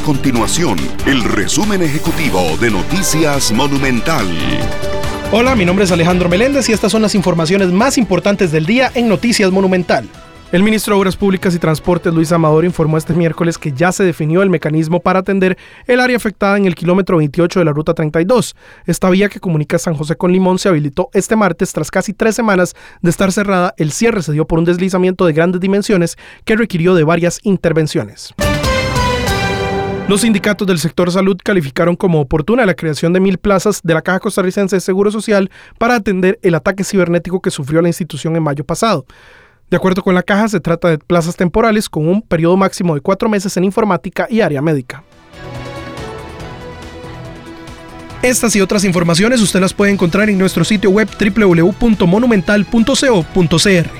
continuación el resumen ejecutivo de Noticias Monumental. Hola, mi nombre es Alejandro Meléndez y estas son las informaciones más importantes del día en Noticias Monumental. El ministro de Obras Públicas y Transportes, Luis Amador, informó este miércoles que ya se definió el mecanismo para atender el área afectada en el kilómetro 28 de la Ruta 32. Esta vía que comunica San José con Limón se habilitó este martes tras casi tres semanas de estar cerrada. El cierre se dio por un deslizamiento de grandes dimensiones que requirió de varias intervenciones. Los sindicatos del sector salud calificaron como oportuna la creación de mil plazas de la Caja Costarricense de Seguro Social para atender el ataque cibernético que sufrió la institución en mayo pasado. De acuerdo con la caja, se trata de plazas temporales con un periodo máximo de cuatro meses en informática y área médica. Estas y otras informaciones usted las puede encontrar en nuestro sitio web www.monumental.co.cr.